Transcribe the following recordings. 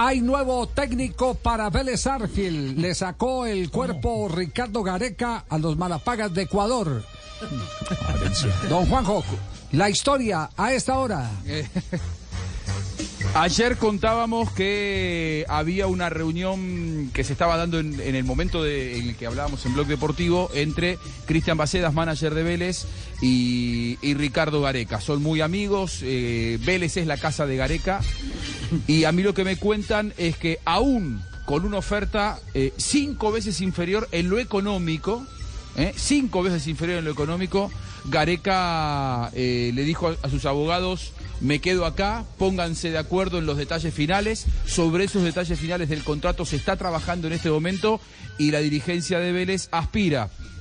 Hay nuevo técnico para Vélez Arfield. Le sacó el cuerpo Ricardo Gareca a los Malapagas de Ecuador. Don Juanjo, la historia a esta hora. Ayer contábamos que había una reunión que se estaba dando en, en el momento de- en el que hablábamos en Blog Deportivo entre Cristian Bacedas, manager de Vélez, y, y Ricardo Gareca. Son muy amigos, eh, Vélez es la casa de Gareca, y a mí lo que me cuentan es que aún con una oferta eh, cinco veces inferior en lo económico, ¿eh? cinco veces inferior en lo económico, Gareca eh, le dijo a, a sus abogados, me quedo acá, pónganse de acuerdo en los detalles finales, sobre esos detalles finales del contrato se está trabajando en este momento y la dirigencia de Vélez aspira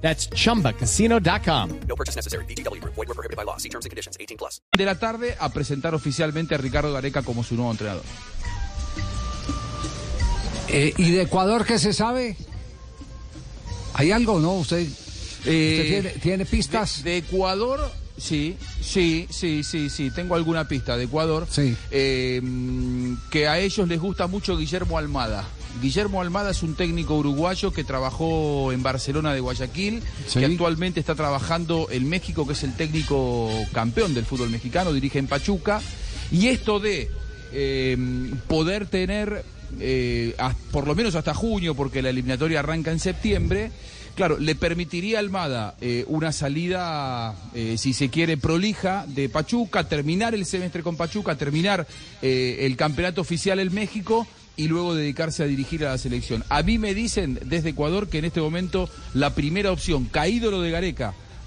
That's chumbacasino.com. No purchase necessary. VGW Group. Void were prohibited by law. See terms and conditions. 18 plus. de la tarde a presentar oficialmente a Ricardo Gareca como su nuevo entrenador. Eh, ¿Y de Ecuador qué se sabe? ¿Hay algo, no? ¿Usted, usted Eh, tiene, tiene pistas? De, de Ecuador, sí, sí, sí, sí, sí. Tengo alguna pista de Ecuador. Sí. Eh, mm, que a ellos les gusta mucho Guillermo Almada. Guillermo Almada es un técnico uruguayo que trabajó en Barcelona de Guayaquil, Sí. que actualmente está trabajando en México, que es el técnico campeón del fútbol mexicano, dirige en Pachuca. Y esto de eh, poder tener, eh, a- por lo menos hasta junio, porque la eliminatoria arranca en septiembre, claro, le permitiría a Almada eh, una salida, eh, si se quiere, prolija de Pachuca, terminar el semestre con Pachuca, terminar eh, el campeonato oficial en México y luego dedicarse a dirigir a la selección. A mí me dicen desde Ecuador que en este momento la primera opción, caído lo de Gareca,